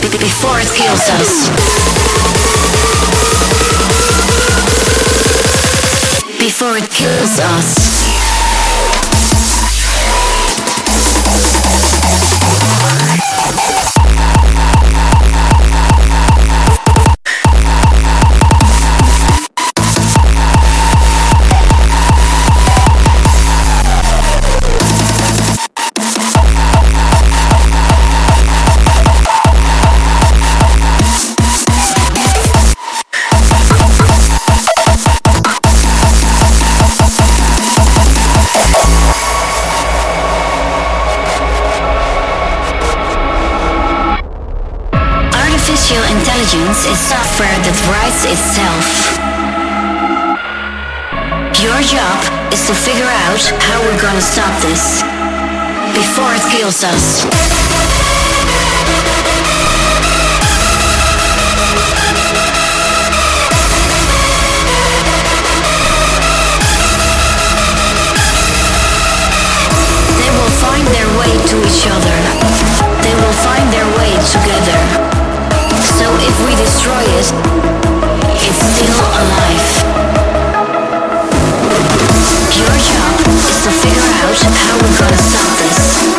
Before it kills us. Before it kills us. Is to figure out how we're gonna stop this before it kills us. They will find their way to each other. They will find their way together. So if we destroy it, how we're gonna stop this.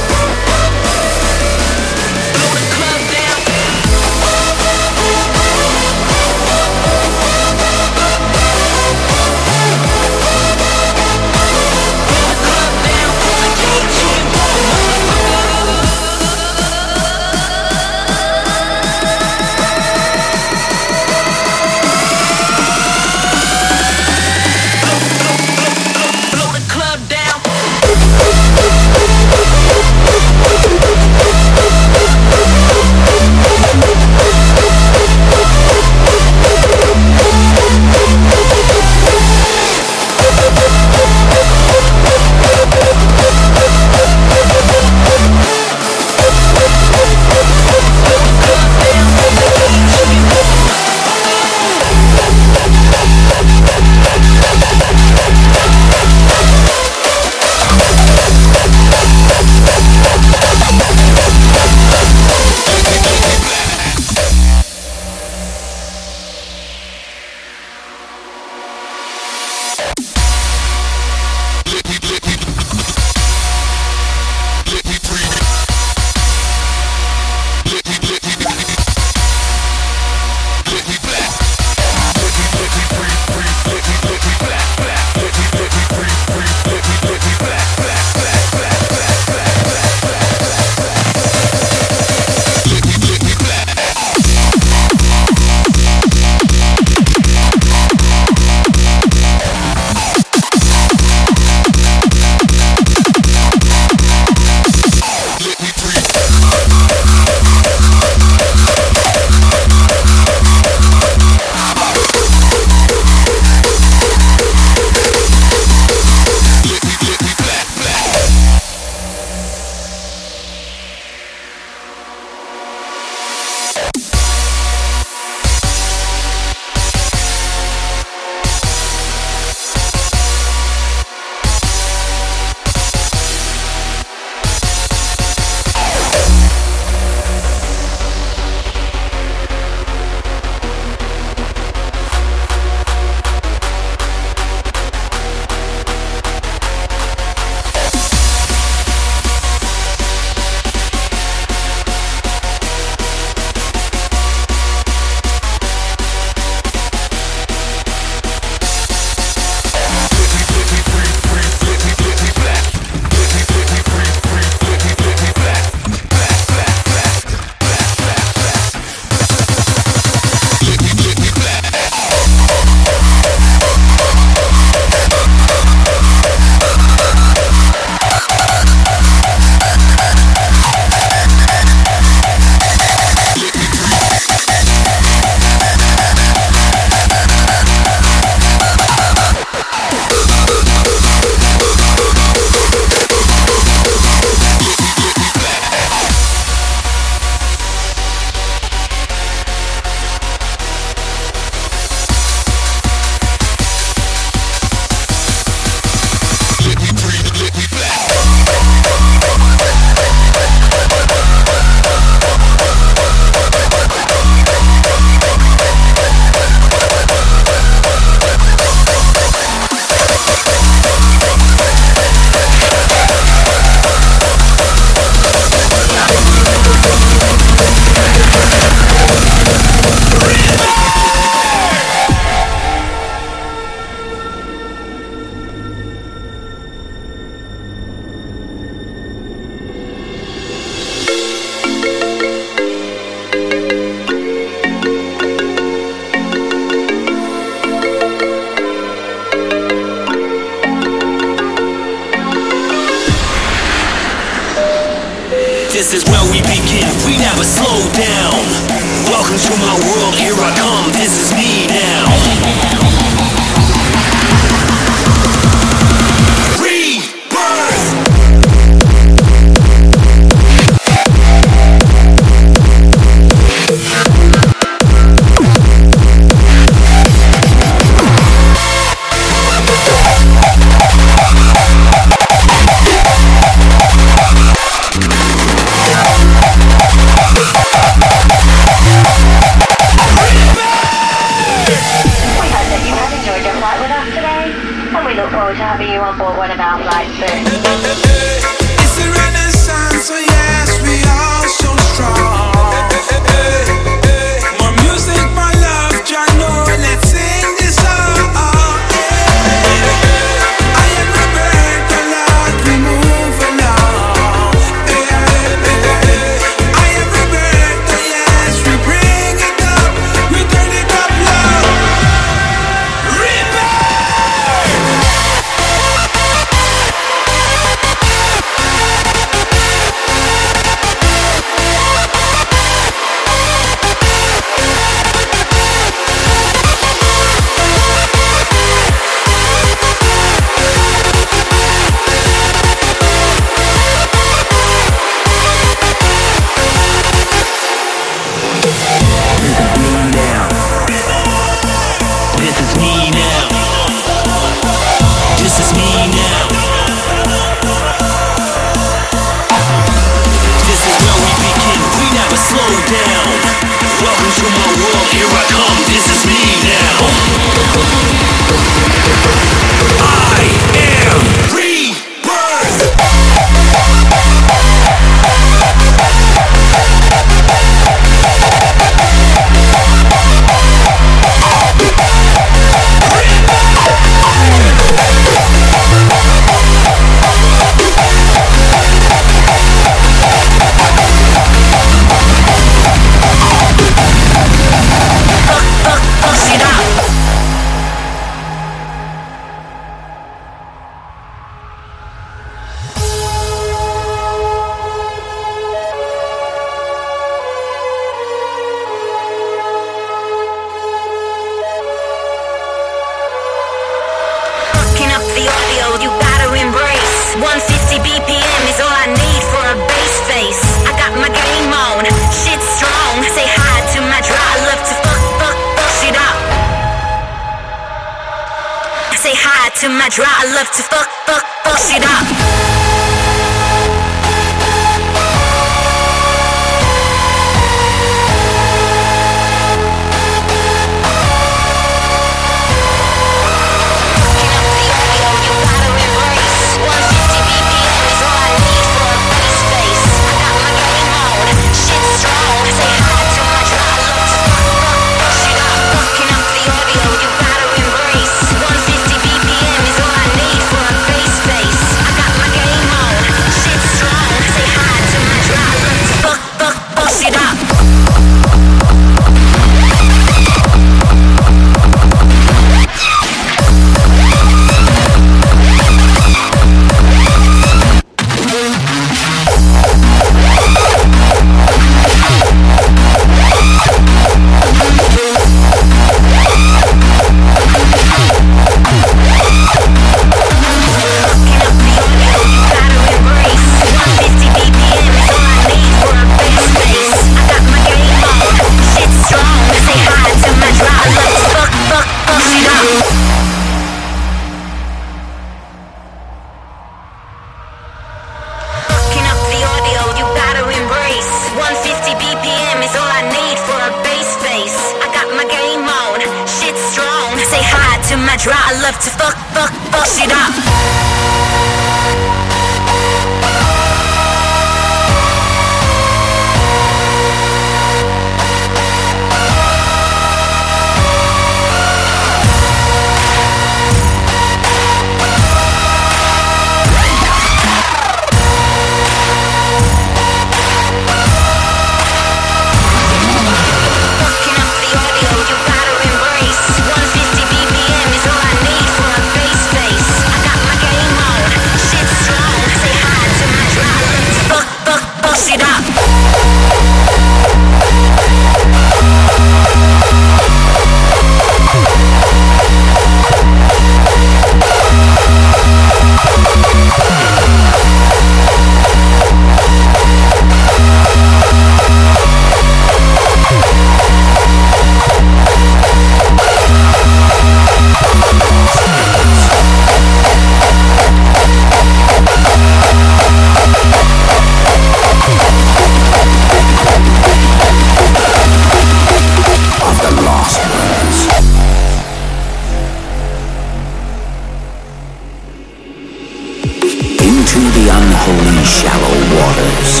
Into the unholy shallow waters,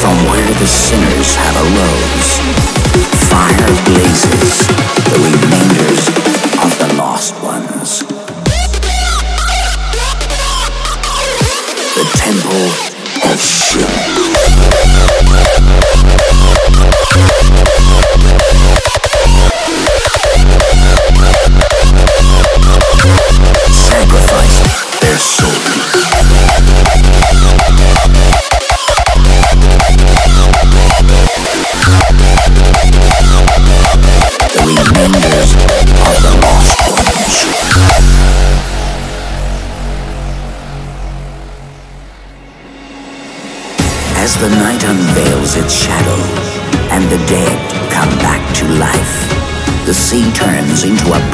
from where the sinners have arose. Fire blazes, the remainders of the lost ones. The temple of sin.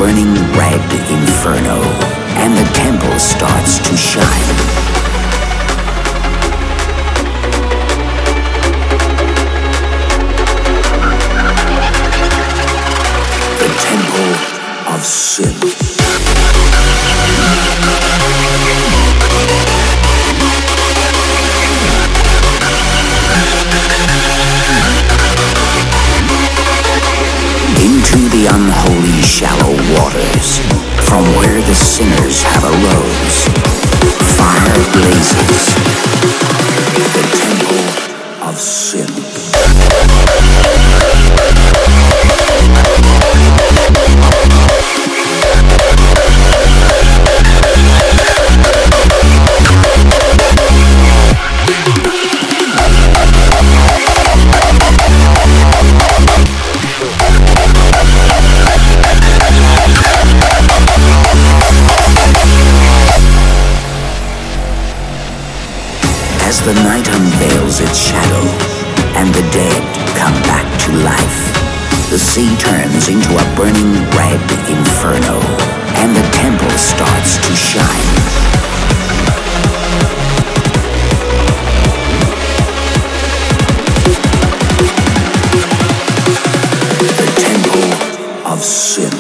Burning red inferno and the temple starts to shine. The temple of sin. Into the unholy shallow waters, from where the sinners have arose. Fire blazes, the temple of sin. The night unveils its shadow and the dead come back to life, the sea turns into a burning red inferno and the temple starts to shine. Of sin.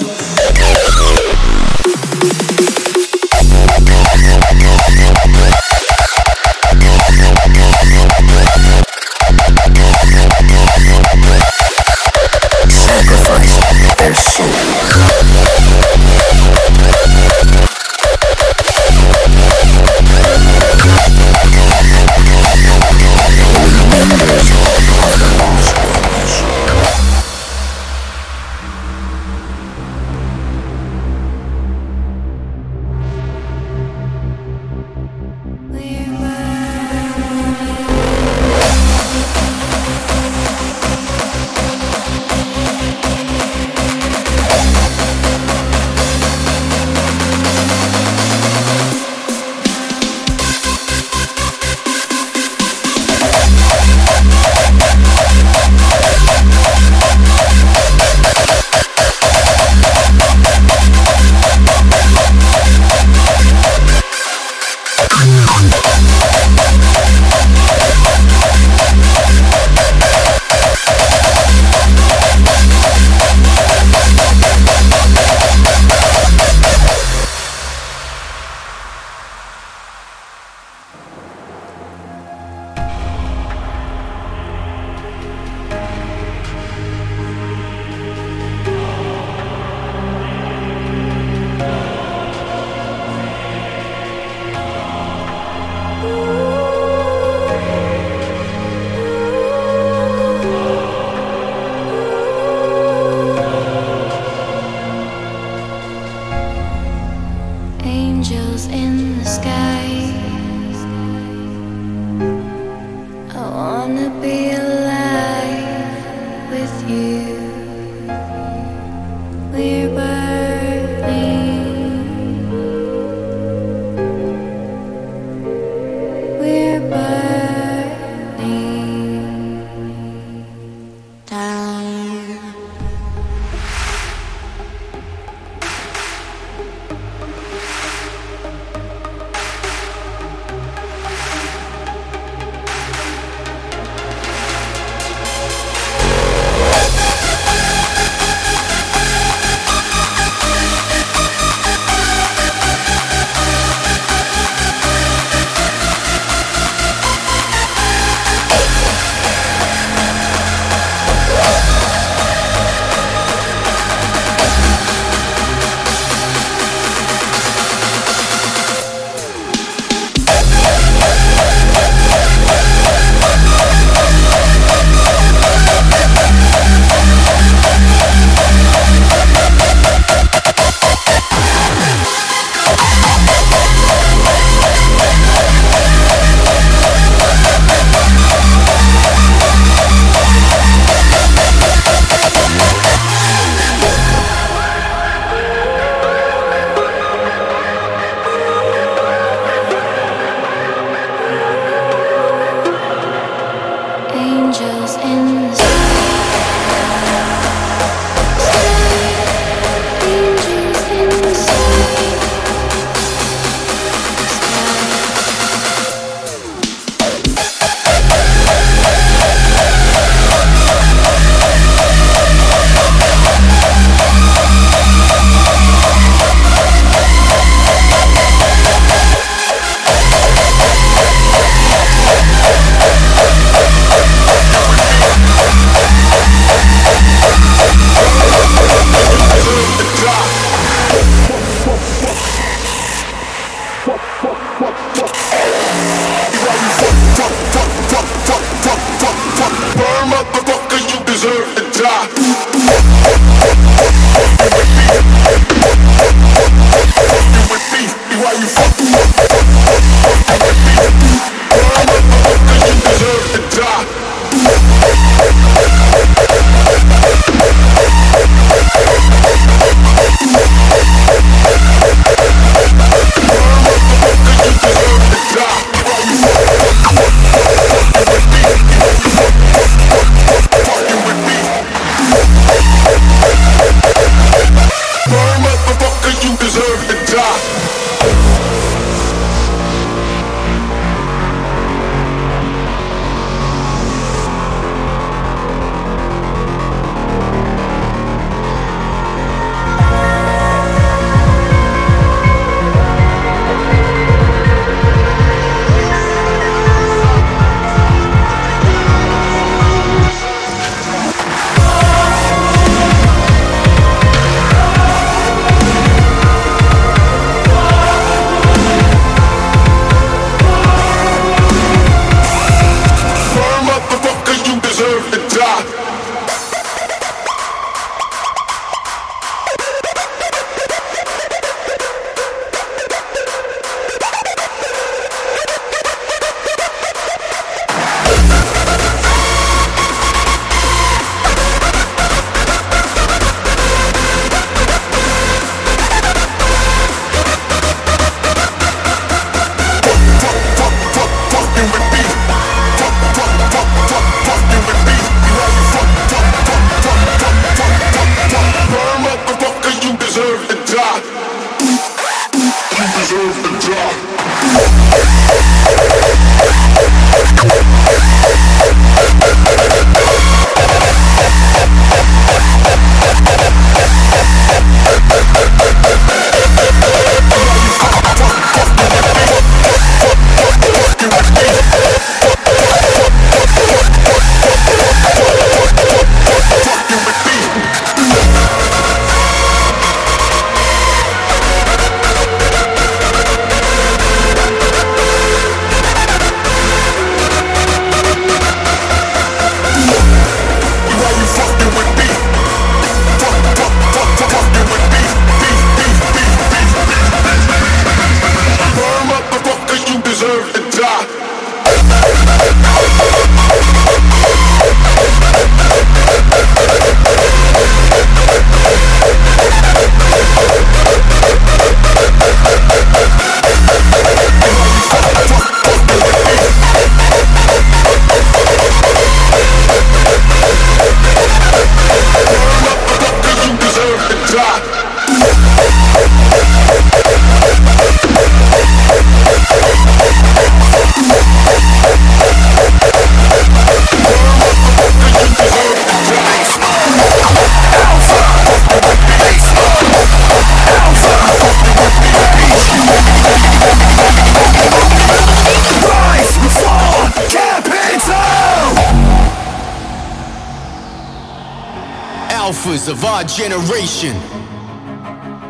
Of our generation.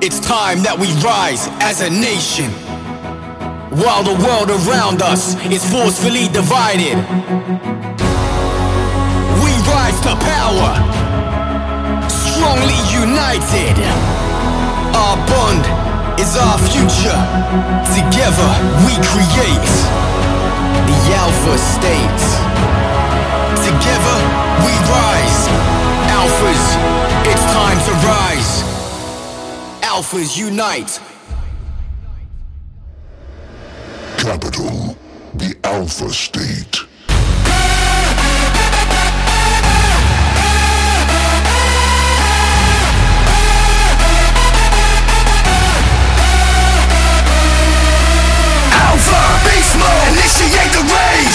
It's time that we rise as a nation. While the world around us is forcefully divided, we rise to power, strongly united. Our bond is our future. Together we create the Alpha State. Together we rise. Alphas it's time to rise. Alphas unite. QAPITAL, the Alpha State.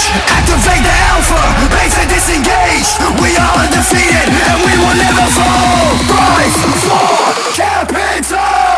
Activate the alpha, We are undefeated and we will never fall. Rise for QAPITAL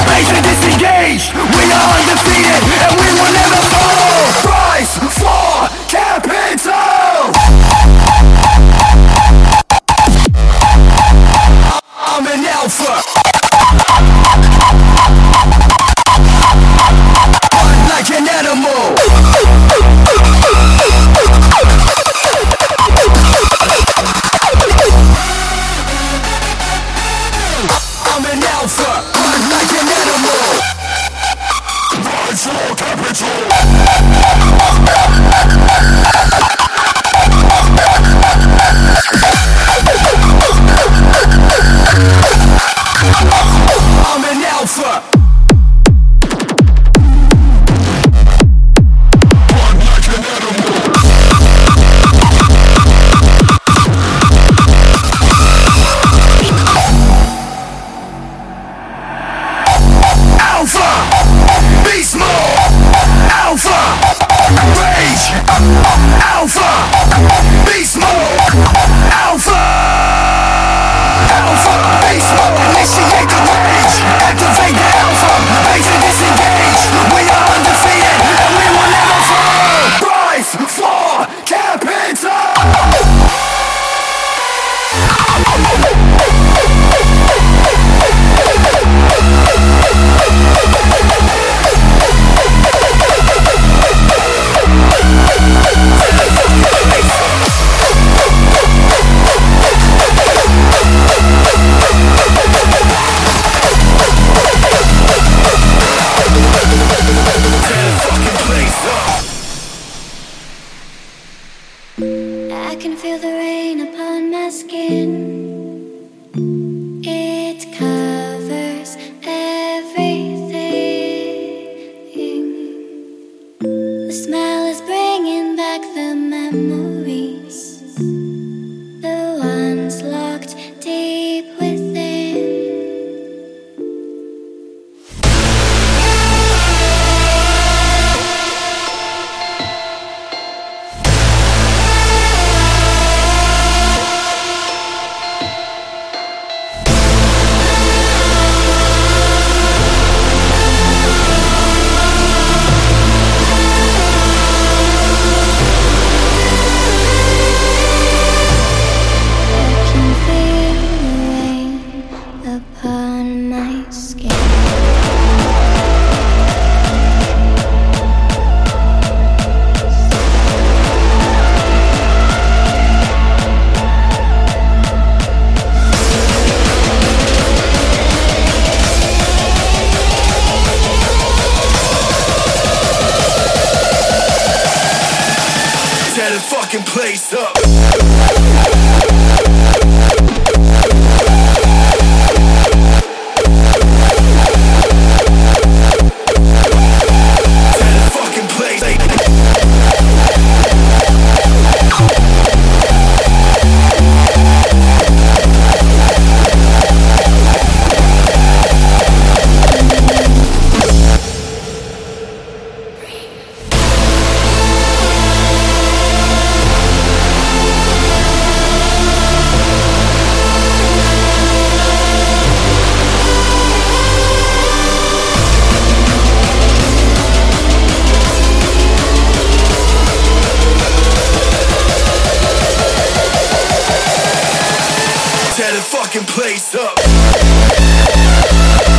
out of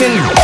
Martin.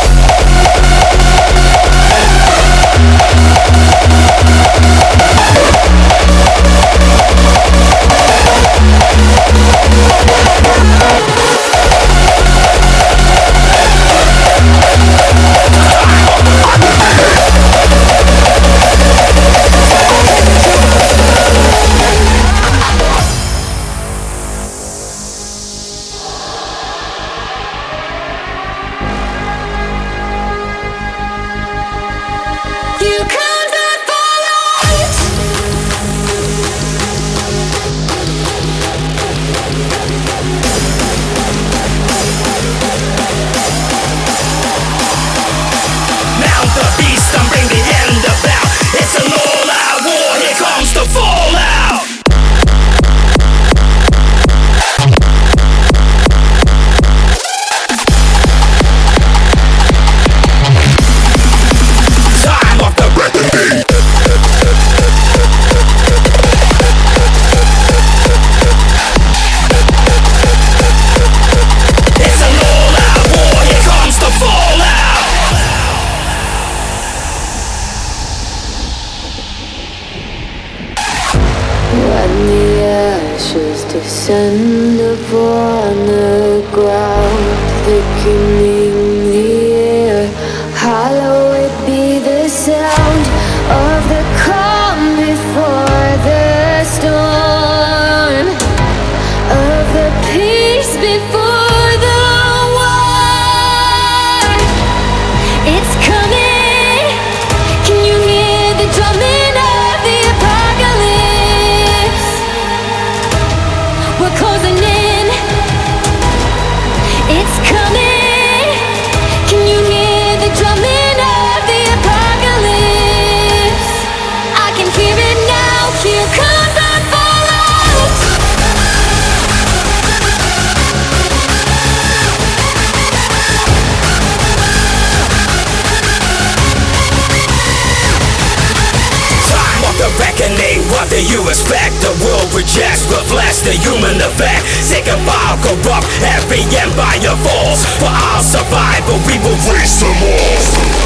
The rejects, reflects the human effect. Sick and vile, corrupt, every empire falls. For our survival, we will raise them all.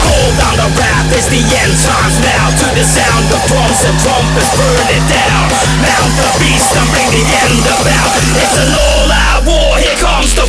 Hold on the rap, it's the end times now. To the sound of drums and trumpets, burn it down. Mount the beast and bring the end about. It's an all-out war, here comes the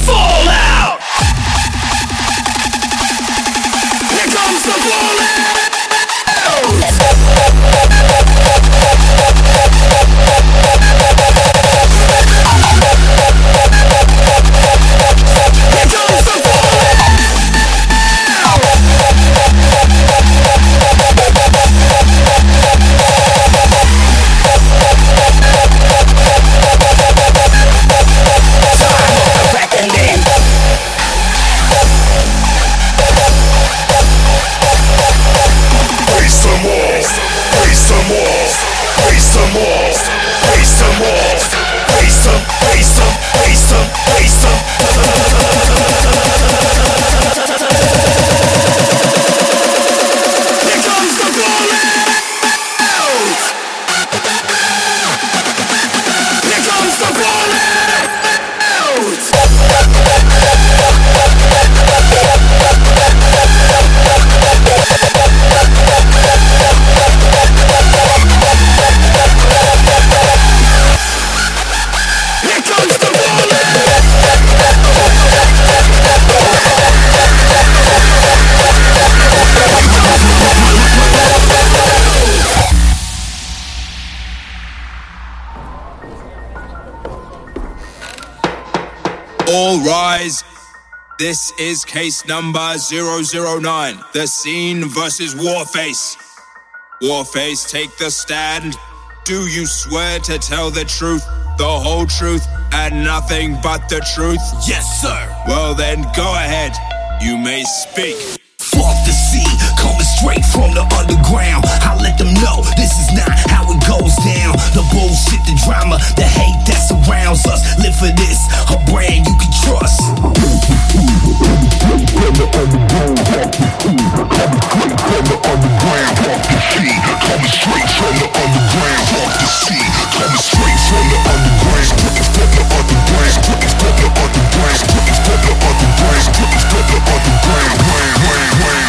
This is case number 009. The scene versus Warface. Warface, take the stand. Do you swear to tell the truth, the whole truth, and nothing but the truth? Yes, sir. Well, then go ahead. You may speak. Fuck the coming straight from the underground. I let them know this is not how it goes down. The bullshit, the drama, the hate that surrounds us. Live for this, a brand you can trust. Fuck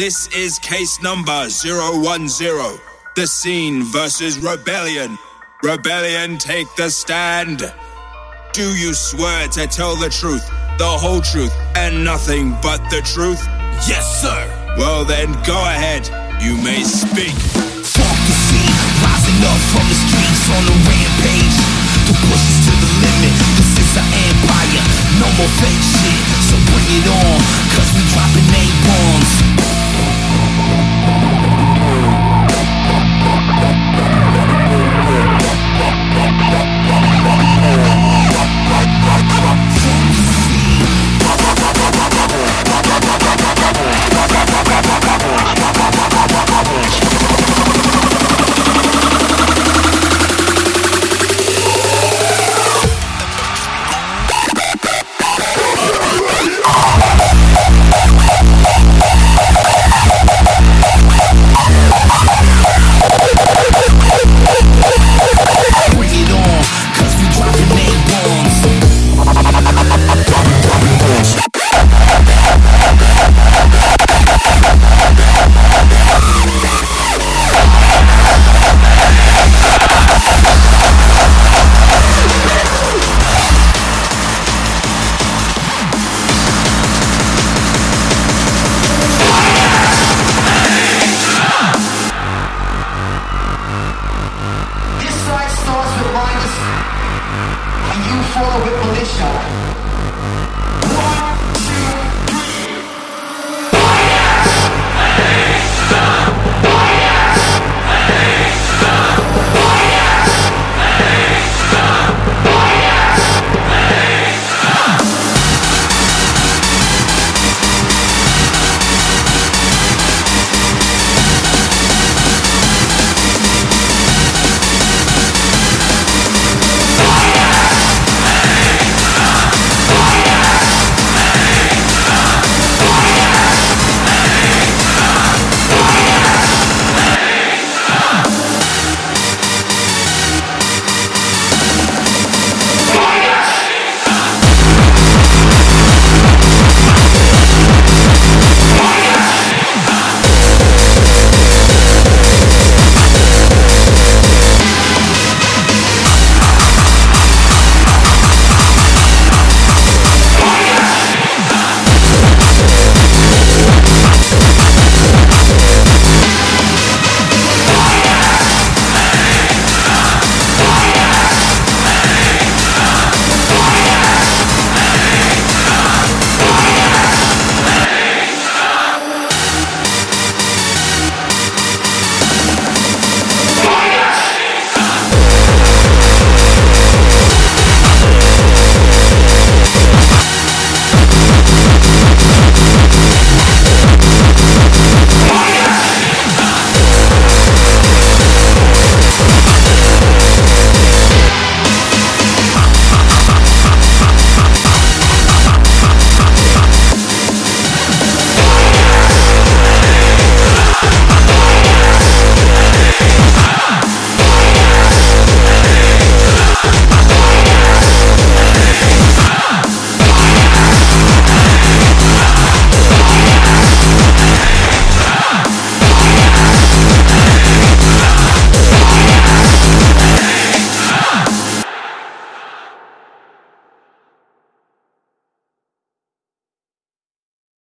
This is case number 010. The scene versus Rebelion. Rebelion, take the stand. Do you swear to tell the truth, the whole truth, and nothing but the truth? Yes, sir. Well, then go ahead. You may speak. Fuck the sea, rising up from the streets on a rampage. To push us to the limit, this is our empire. No more fake shit, so bring it on. Cause we dropping